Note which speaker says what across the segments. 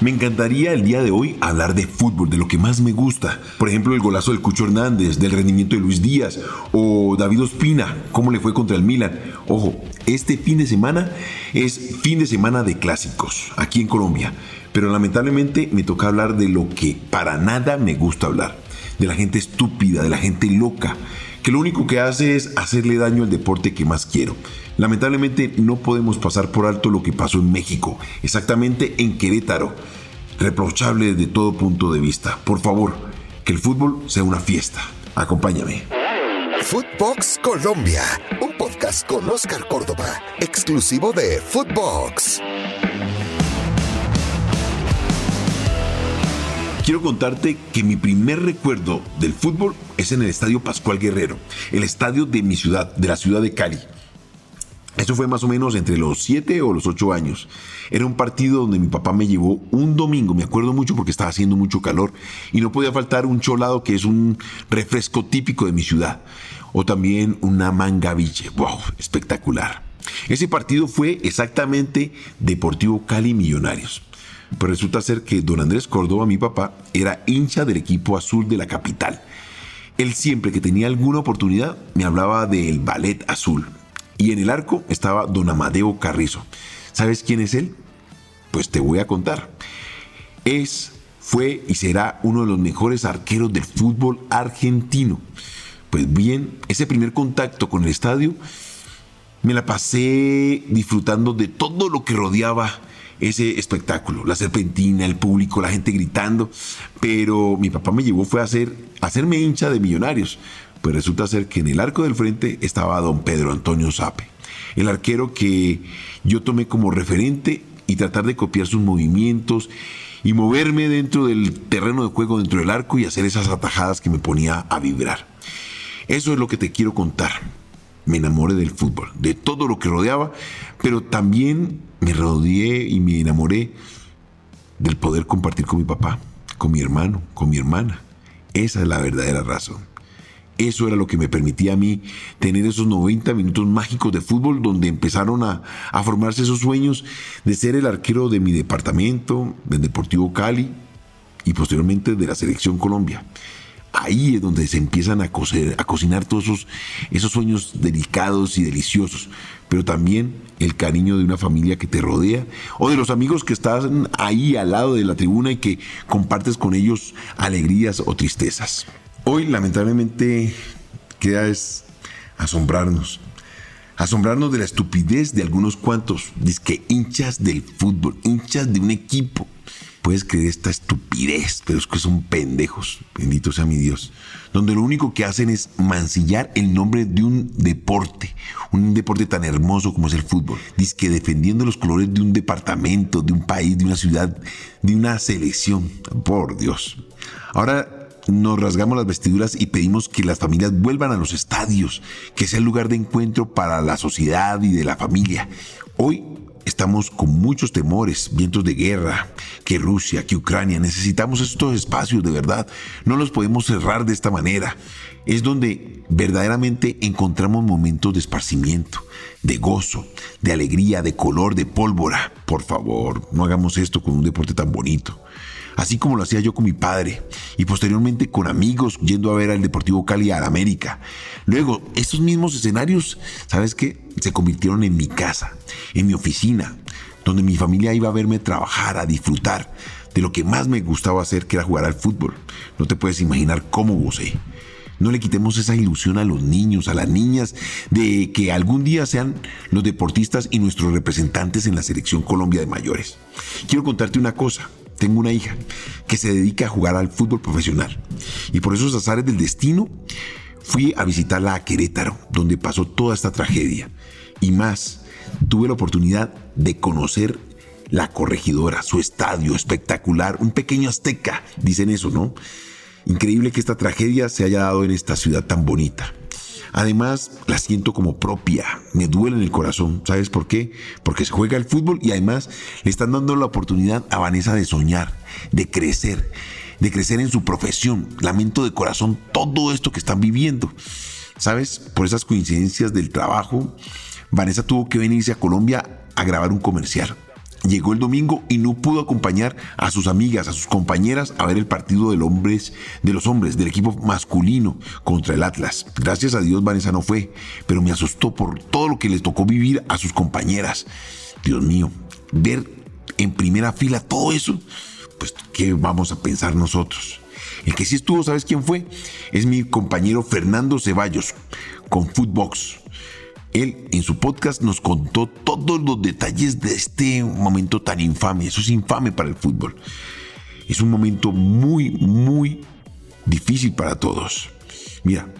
Speaker 1: Me encantaría el día de hoy hablar de fútbol, de lo que más me gusta. Por ejemplo, el golazo del Cucho Hernández, del rendimiento de Luis Díaz o David Ospina, cómo le fue contra el Milan. Ojo, este fin de semana es fin de semana de clásicos aquí en Colombia. Pero lamentablemente me toca hablar de lo que para nada me gusta hablar. De la gente estúpida, de la gente loca, que lo único que hace es hacerle daño al deporte que más quiero. Lamentablemente no podemos pasar por alto lo que pasó en México, exactamente en Querétaro. Reprochable desde todo punto de vista. Por favor, que el fútbol sea una fiesta. Acompáñame.
Speaker 2: Footbox Colombia, un podcast con Oscar Córdoba, exclusivo de Footbox.
Speaker 1: Quiero contarte que mi primer recuerdo del fútbol es en el Estadio Pascual Guerrero, el estadio de mi ciudad, de la ciudad de Cali. Eso fue más o menos entre los 7 o los 8 años. Era un partido donde mi papá me llevó un domingo, me acuerdo mucho porque estaba haciendo mucho calor y no podía faltar un cholado que es un refresco típico de mi ciudad. O también una mangaviche. ¡Wow! Espectacular. Ese partido fue exactamente Deportivo Cali Millonarios. Pues resulta ser que don Andrés Córdoba, mi papá, era hincha del equipo azul de la capital. Él siempre que tenía alguna oportunidad me hablaba del ballet azul, y en el arco estaba don Amadeo Carrizo. ¿Sabes quién es él? Pues te voy a contar. Es, fue y será uno de los mejores arqueros del fútbol argentino. Pues bien, ese primer contacto con el estadio me la pasé disfrutando de todo lo que rodeaba ese espectáculo, la serpentina, el público, la gente gritando, pero mi papá me llevó fue a, hacer, hacerme hincha de millonarios, pues resulta ser que en el arco del frente estaba don Pedro Antonio Sape, el arquero que yo tomé como referente y tratar de copiar sus movimientos y moverme dentro del terreno de juego, dentro del arco y hacer esas atajadas que me ponía a vibrar. Eso es lo que te quiero contar. Me enamoré del fútbol, de todo lo que rodeaba, pero también me rodeé y me enamoré del poder compartir con mi papá, con mi hermano, con mi hermana. Esa es la verdadera razón. Eso era lo que me permitía a mí tener esos 90 minutos mágicos de fútbol donde empezaron a, formarse esos sueños de ser el arquero de mi departamento, del Deportivo Cali y posteriormente de la Selección Colombia. Ahí es donde se empiezan a, a cocinar todos esos, esos sueños delicados y deliciosos, pero también el cariño de una familia que te rodea o de los amigos que están ahí al lado de la tribuna y que compartes con ellos alegrías o tristezas. Hoy lamentablemente queda asombrarnos. Asombrarnos de la estupidez de algunos cuantos, que hinchas del fútbol, hinchas de un equipo. Puedes creer esta estupidez, pero es que son pendejos, bendito sea mi Dios, donde lo único que hacen es mancillar el nombre de un deporte, un deporte tan hermoso como es el fútbol. Dice que defendiendo los colores de un departamento, de un país, de una ciudad, de una selección, por Dios. Ahora nos rasgamos las vestiduras y pedimos que las familias vuelvan a los estadios, que sea el lugar de encuentro para la sociedad y de la familia. Hoy estamos con muchos temores, vientos de guerra, que Rusia, que Ucrania, necesitamos estos espacios de verdad, no los podemos cerrar de esta manera. Es donde verdaderamente encontramos momentos de esparcimiento, de gozo, de alegría, de color, de pólvora. Por favor, no hagamos esto con un deporte tan bonito así como lo hacía yo con mi padre y posteriormente con amigos yendo a ver al Deportivo Cali a América. Luego, esos mismos escenarios, ¿sabes qué? Se convirtieron en mi casa, en mi oficina, donde mi familia iba a verme trabajar, a disfrutar de lo que más me gustaba hacer, que era jugar al fútbol. No te puedes imaginar cómo gocé. No le quitemos esa ilusión a los niños, a las niñas, de que algún día sean los deportistas y nuestros representantes en la selección Colombia de mayores. Quiero contarte una cosa tengo una hija que se dedica a jugar al fútbol profesional. Y por esos azares del destino, fui a visitarla a Querétaro, donde pasó toda esta tragedia. Y más, tuve la oportunidad de conocer la corregidora, su estadio espectacular, un pequeño azteca, dicen eso, ¿no? Increíble que esta tragedia se haya dado en esta ciudad tan bonita. Además, la siento como propia, me duele en el corazón. ¿Sabes por qué? Porque se juega el fútbol y además le están dando la oportunidad a Vanessa de soñar, de crecer, de crecer en su profesión. Lamento de corazón todo esto que están viviendo. ¿Sabes? Por esas coincidencias del trabajo, Vanessa tuvo que venirse a Colombia a grabar un comercial. Llegó el domingo y no pudo acompañar a sus amigas, a sus compañeras a ver el partido del de los hombres del equipo masculino contra el Atlas. Gracias a Dios Vanessa no fue, pero me asustó por todo lo que les tocó vivir a sus compañeras. Dios mío, ver en primera fila todo eso, pues ¿qué vamos a pensar nosotros? El que sí estuvo, ¿sabes quién fue? Es mi compañero Fernando Ceballos con Footbox. Él en su podcast nos contó todos los detalles de este momento tan infame. Eso es infame para el fútbol. Es un momento muy, muy difícil para todos. Mira,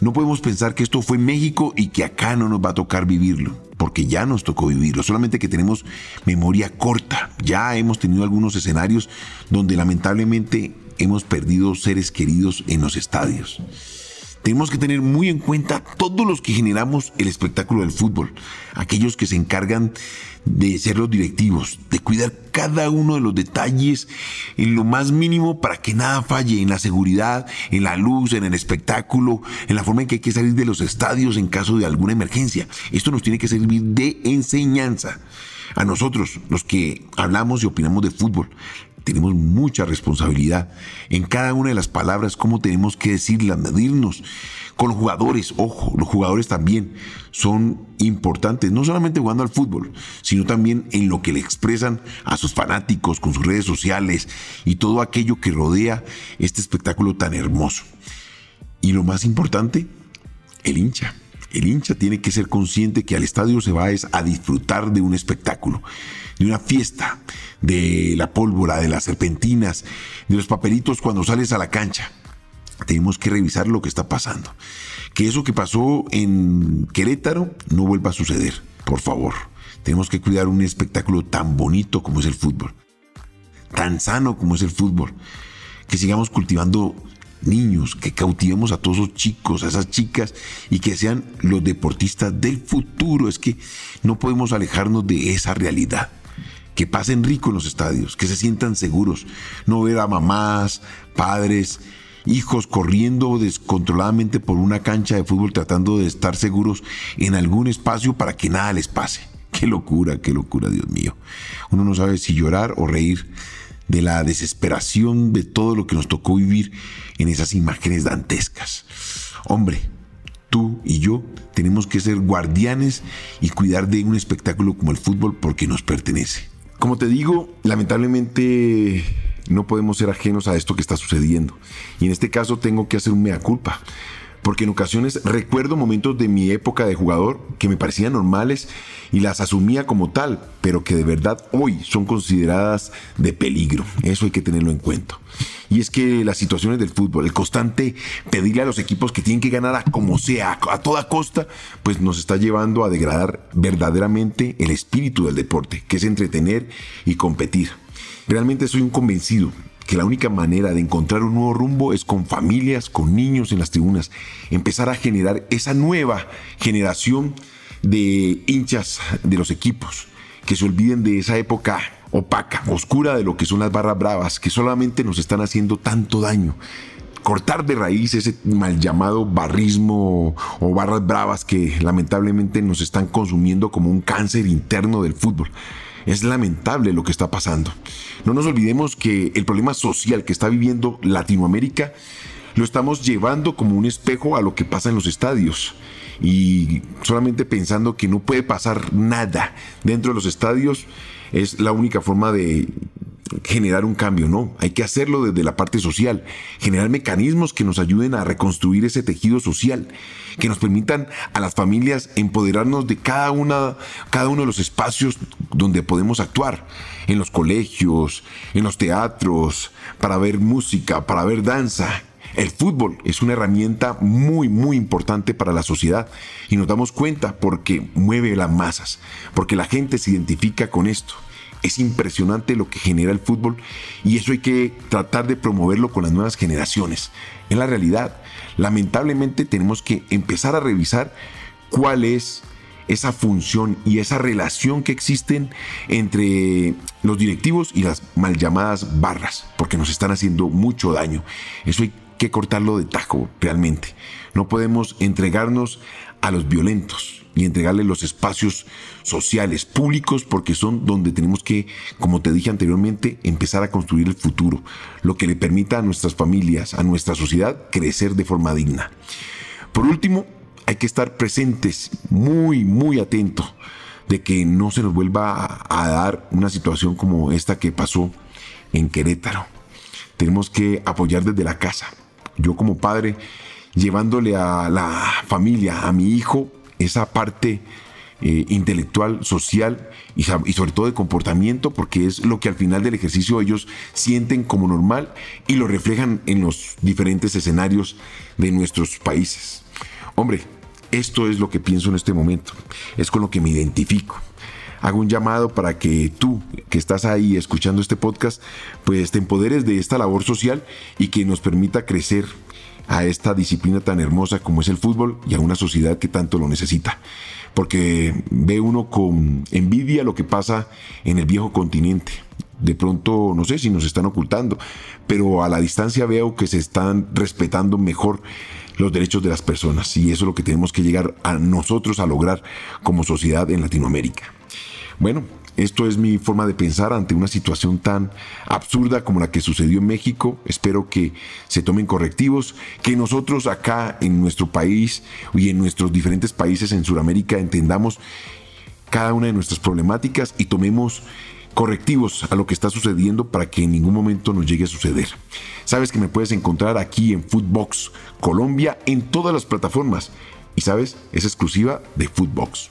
Speaker 1: no podemos pensar que esto fue México y que acá no nos va a tocar vivirlo, porque ya nos tocó vivirlo, solamente que tenemos memoria corta. Ya hemos tenido algunos escenarios donde lamentablemente hemos perdido seres queridos en los estadios tenemos que tener muy en cuenta todos los que generamos el espectáculo del fútbol, aquellos que se encargan de ser los directivos, de cuidar cada uno de los detalles en lo más mínimo para que nada falle en la seguridad, en la luz, en el espectáculo, en la forma en que hay que salir de los estadios en caso de alguna emergencia. Esto nos tiene que servir de enseñanza. A nosotros, los que hablamos y opinamos de fútbol, tenemos mucha responsabilidad en cada una de las palabras, cómo tenemos que decirlas, medirnos. Con los jugadores, ojo, los jugadores también son importantes, no solamente jugando al fútbol, sino también en lo que le expresan a sus fanáticos con sus redes sociales y todo aquello que rodea este espectáculo tan hermoso. Y lo más importante, el hincha. El hincha tiene que ser consciente que al estadio se va a disfrutar de un espectáculo de una fiesta, de la pólvora, de las serpentinas, de los papelitos cuando sales a la cancha. Tenemos que revisar lo que está pasando. Que eso que pasó en Querétaro no vuelva a suceder, por favor. Tenemos que cuidar un espectáculo tan bonito como es el fútbol, tan sano como es el fútbol, que sigamos cultivando niños, que cautivemos a todos esos chicos, a esas chicas y que sean los deportistas del futuro. Es que no podemos alejarnos de esa realidad que pasen rico en los estadios, que se sientan seguros, no ver a mamás, padres, hijos corriendo descontroladamente por una cancha de fútbol tratando de estar seguros en algún espacio para que nada les pase. Qué locura, qué locura, Dios mío. Uno no sabe si llorar o reír de la desesperación de todo lo que nos tocó vivir en esas imágenes dantescas. Hombre, tú y yo tenemos que ser guardianes y cuidar de un espectáculo como el fútbol porque nos pertenece. Como te digo, lamentablemente no podemos ser ajenos a esto que está sucediendo. Y en este caso tengo que hacer un mea culpa. Porque en ocasiones recuerdo momentos de mi época de jugador que me parecían normales y las asumía como tal, pero que de verdad hoy son consideradas de peligro. Eso hay que tenerlo en cuenta. Y es que las situaciones del fútbol, el constante pedirle a los equipos que tienen que ganar a como sea, a toda costa, pues nos está llevando a degradar verdaderamente el espíritu del deporte, que es entretener y competir. Realmente soy un convencido que la única manera de encontrar un nuevo rumbo es con familias, con niños en las tribunas, empezar a generar esa nueva generación de hinchas de los equipos, que se olviden de esa época opaca, oscura de lo que son las barras bravas, que solamente nos están haciendo tanto daño. Cortar de raíz ese mal llamado barrismo o barras bravas que lamentablemente nos están consumiendo como un cáncer interno del fútbol. Es lamentable lo que está pasando. No nos olvidemos que el problema social que está viviendo Latinoamérica lo estamos llevando como un espejo a lo que pasa en los estadios y solamente pensando que no puede pasar nada dentro de los estadios es la única forma de generar un cambio, no, hay que hacerlo desde la parte social, generar mecanismos que nos ayuden a reconstruir ese tejido social, que nos permitan a las familias empoderarnos de cada una cada uno de los espacios donde podemos actuar, en los colegios, en los teatros, para ver música, para ver danza, el fútbol es una herramienta muy, muy importante para la sociedad y nos damos cuenta porque mueve las masas, porque la gente se identifica con esto. Es impresionante lo que genera el fútbol y eso hay que tratar de promoverlo con las nuevas generaciones. En la realidad, lamentablemente tenemos que empezar a revisar cuál es esa función y esa relación que existen entre los directivos y las mal llamadas barras, porque nos están haciendo mucho daño. Eso hay que cortarlo de tajo realmente. No podemos entregarnos a los violentos. Y entregarle los espacios sociales, públicos, porque son donde tenemos que, como te dije anteriormente, empezar a construir el futuro, lo que le permita a nuestras familias, a nuestra sociedad, crecer de forma digna. Por último, hay que estar presentes, muy, muy atentos, de que no se nos vuelva a, dar una situación como esta que pasó en Querétaro. Tenemos que apoyar desde la casa. Yo como padre, llevándole a la familia, a mi hijo, esa parte eh, intelectual, social y, y, sobre todo de comportamiento, porque es lo que al final del ejercicio ellos sienten como normal y lo reflejan en los diferentes escenarios de nuestros países. Hombre, esto es lo que pienso en este momento, es con lo que me identifico. Hago un llamado para que tú, que estás ahí escuchando este podcast, pues te empoderes de esta labor social y que nos permita crecer a esta disciplina tan hermosa como es el fútbol y a una sociedad que tanto lo necesita. Porque ve uno con envidia lo que pasa en el viejo continente. De pronto, no sé si nos están ocultando, pero a la distancia veo que se están respetando mejor los derechos de las personas y eso es lo que tenemos que llegar a nosotros a lograr como sociedad en Latinoamérica. Bueno, esto es mi forma de pensar ante una situación tan absurda como la que sucedió en México. Espero que se tomen correctivos, que nosotros acá en nuestro país y en nuestros diferentes países en Sudamérica entendamos cada una de nuestras problemáticas y tomemos correctivos a lo que está sucediendo para que en ningún momento nos llegue a suceder. Sabes que me puedes encontrar aquí en Footbox Colombia en todas las plataformas y sabes, es exclusiva de Footbox.